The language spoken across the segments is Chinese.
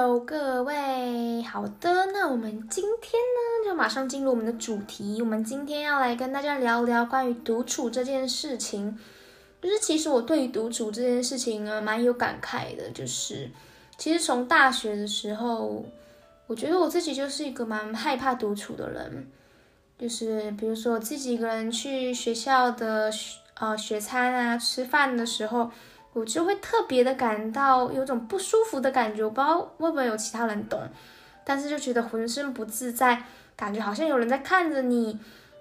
各位，好的，那我们今天呢，就马上进入我们的主题。我们今天要来跟大家聊聊关于独处这件事情。就是其实我对于独处这件事情呢，蛮有感慨的。就是其实从大学的时候，我觉得我自己就是一个蛮害怕独处的人。就是比如说我自己一个人去学校的呃学餐啊吃饭的时候。我就会特别的感到有种不舒服的感觉，我不知道会不会有其他人懂，但是就觉得浑身不自在，感觉好像有人在看着你，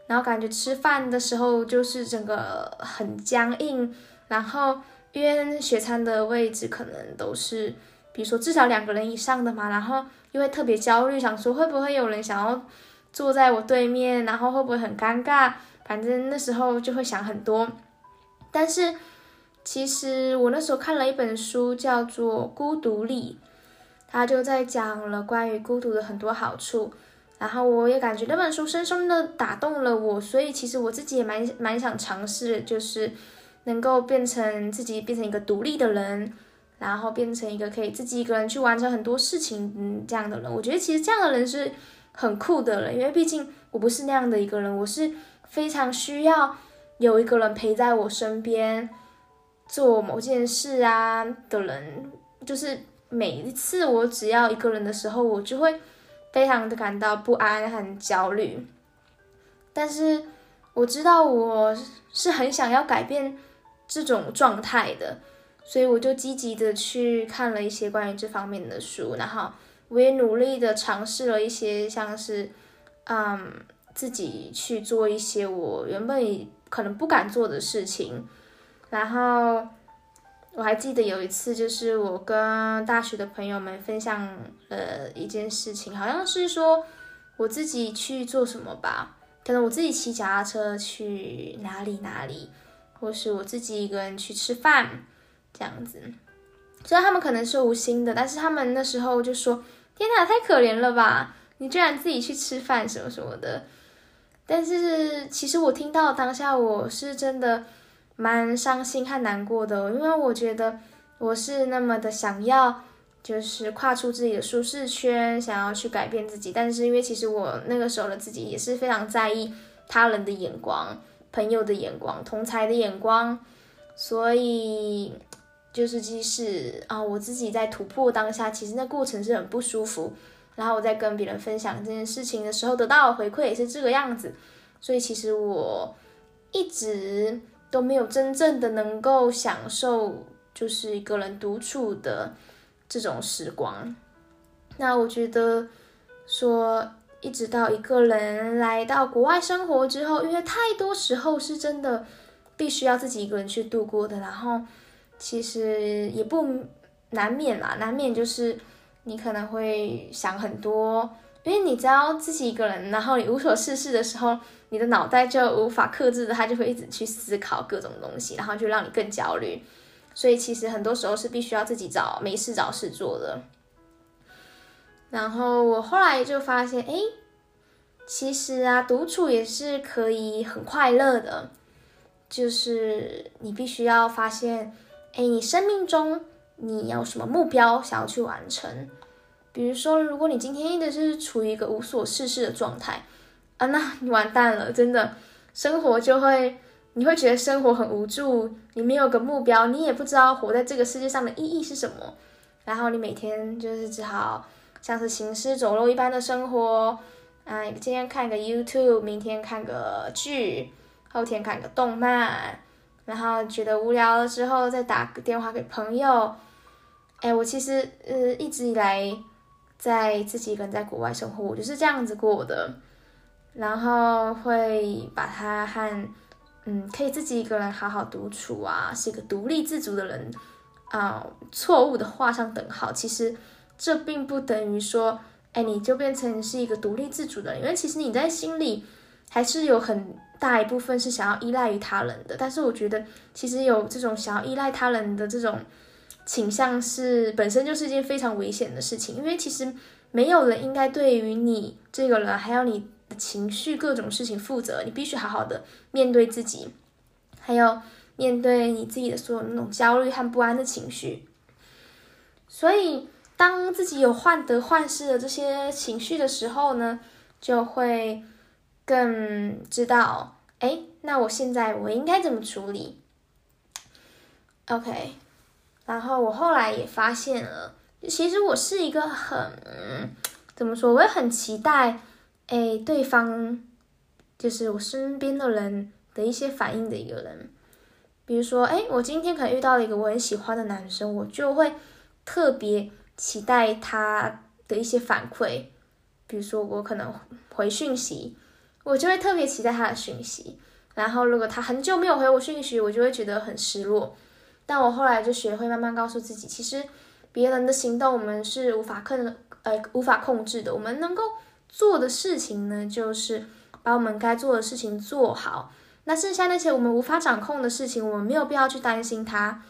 然后感觉吃饭的时候就是整个很僵硬，然后因为学餐的位置可能都是，比如说至少两个人以上的嘛，然后又会特别焦虑，想说会不会有人想要坐在我对面，然后会不会很尴尬，反正那时候就会想很多，但是。其实我那时候看了一本书，叫做《孤独力》，他就在讲了关于孤独的很多好处。然后我也感觉那本书深深的打动了我，所以其实我自己也蛮蛮想尝试，就是能够变成自己变成一个独立的人，然后变成一个可以自己一个人去完成很多事情嗯这样的人。我觉得其实这样的人是很酷的了，因为毕竟我不是那样的一个人，我是非常需要有一个人陪在我身边。做某件事啊的人，就是每一次我只要一个人的时候，我就会非常的感到不安和焦虑。但是我知道我是很想要改变这种状态的，所以我就积极的去看了一些关于这方面的书，然后我也努力的尝试了一些像是，嗯，自己去做一些我原本可能不敢做的事情。然后我还记得有一次，就是我跟大学的朋友们分享了一件事情，好像是说我自己去做什么吧，可能我自己骑脚踏车去哪里哪里，或是我自己一个人去吃饭这样子。虽然他们可能是无心的，但是他们那时候就说：“天哪，太可怜了吧，你居然自己去吃饭什么什么的。”但是其实我听到当下，我是真的。蛮伤心和难过的，因为我觉得我是那么的想要，就是跨出自己的舒适圈，想要去改变自己。但是因为其实我那个时候的自己也是非常在意他人的眼光、朋友的眼光、同才的眼光，所以就是即使啊我自己在突破当下，其实那过程是很不舒服。然后我在跟别人分享这件事情的时候，得到的回馈也是这个样子。所以其实我一直。都没有真正的能够享受，就是一个人独处的这种时光。那我觉得说，一直到一个人来到国外生活之后，因为太多时候是真的必须要自己一个人去度过的，然后其实也不难免啦，难免就是你可能会想很多，因为你只要自己一个人，然后你无所事事的时候。你的脑袋就无法克制的，他就会一直去思考各种东西，然后就让你更焦虑。所以其实很多时候是必须要自己找没事找事做的。然后我后来就发现，哎，其实啊，独处也是可以很快乐的。就是你必须要发现，哎，你生命中你有什么目标想要去完成？比如说，如果你今天一直是处于一个无所事事的状态。啊，那你完蛋了，真的，生活就会，你会觉得生活很无助，你没有个目标，你也不知道活在这个世界上的意义是什么，然后你每天就是只好像是行尸走肉一般的生活，嗯，今天看个 YouTube，明天看个剧，后天看个动漫，然后觉得无聊了之后再打个电话给朋友，哎，我其实呃一直以来在自己一个人在国外生活，我就是这样子过的。然后会把他和，嗯，可以自己一个人好好独处啊，是一个独立自主的人，啊，错误的画上等号。其实这并不等于说，哎，你就变成是一个独立自主的人，因为其实你在心里还是有很大一部分是想要依赖于他人的。但是我觉得，其实有这种想要依赖他人的这种倾向，是本身就是一件非常危险的事情，因为其实没有人应该对于你这个人，还有你。情绪各种事情负责，你必须好好的面对自己，还有面对你自己的所有那种焦虑和不安的情绪。所以当自己有患得患失的这些情绪的时候呢，就会更知道，哎，那我现在我应该怎么处理？OK，然后我后来也发现了，其实我是一个很怎么说，我也很期待，哎，对方就是我身边的人的一些反应的一个人。比如说，哎，我今天可能遇到了一个我很喜欢的男生，我就会特别期待他的一些反馈。比如说，我可能回讯息，我就会特别期待他的讯息。然后，如果他很久没有回我讯息，我就会觉得很失落。但我后来就学会慢慢告诉自己，其实别人的行动我们是无法控呃无法控制的。我们能够做的事情呢，就是把我们该做的事情做好。那剩下那些我们无法掌控的事情，我们没有必要去担心它。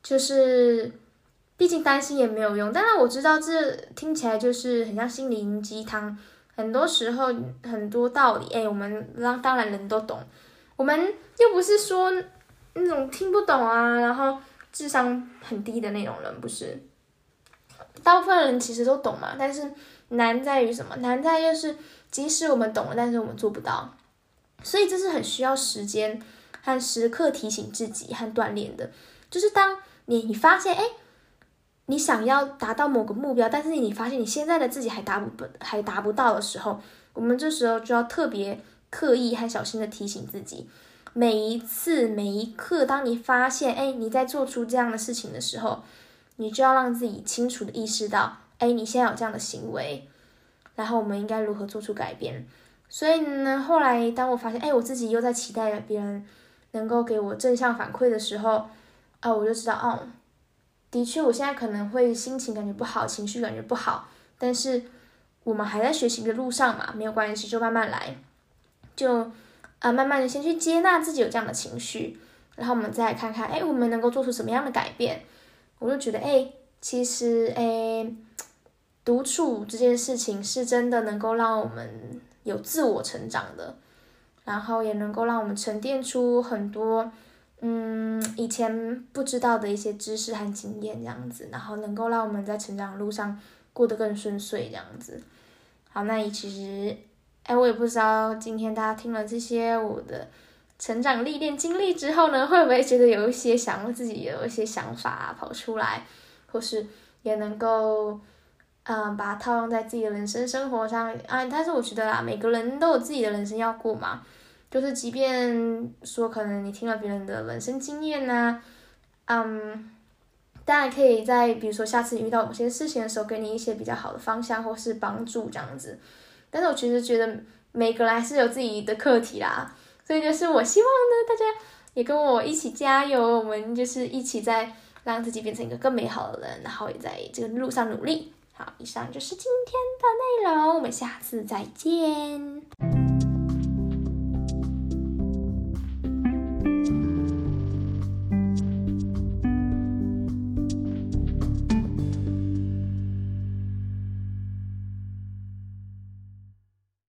就是，毕竟担心也没有用。当然我知道这听起来就是很像心灵鸡汤，很多时候很多道理，哎，我们让当然人都懂。我们又不是说那种听不懂啊，然后智商很低的那种人，不是。大部分人其实都懂嘛，但是难在于什么？难在就是即使我们懂了，但是我们做不到。所以这是很需要时间和时刻提醒自己和锻炼的。就是当你你发现，哎，你想要达到某个目标，但是你发现你现在的自己还达不还达不到的时候，我们这时候就要特别刻意和小心的提醒自己。每一次每一刻，当你发现，哎，你在做出这样的事情的时候，你就要让自己清楚的意识到，哎，你现在有这样的行为，然后我们应该如何做出改变。所以呢，后来当我发现，哎，我自己又在期待别人能够给我正向反馈的时候，啊，我就知道，哦，的确，我现在可能会心情感觉不好，情绪感觉不好，但是我们还在学习的路上嘛，没有关系，就慢慢来，就啊，慢慢的先去接纳自己有这样的情绪，然后我们再看看，哎，我们能够做出什么样的改变？我就觉得，哎，其实，哎，独处这件事情是真的能够让我们。有自我成长的，然后也能够让我们沉淀出很多，嗯，以前不知道的一些知识和经验，这样子，然后能够让我们在成长路上过得更顺遂，这样子。好，那其实，哎，我也不知道今天大家听了这些我的成长历练经历之后呢，会不会觉得有一些想自己有一些想法跑出来，或是也能够。嗯，把它套用在自己的人生生活上啊，但是我觉得啊，每个人都有自己的人生要过嘛，就是即便说可能你听了别人的人生经验呐，嗯，当然可以在比如说下次遇到某些事情的时候，给你一些比较好的方向或是帮助这样子。但是我其实觉得每个人还是有自己的课题啦，所以就是我希望呢，大家也跟我一起加油，我们就是一起在让自己变成一个更美好的人，然后也在这个路上努力。好，以上就是今天的内容，我们下次再见。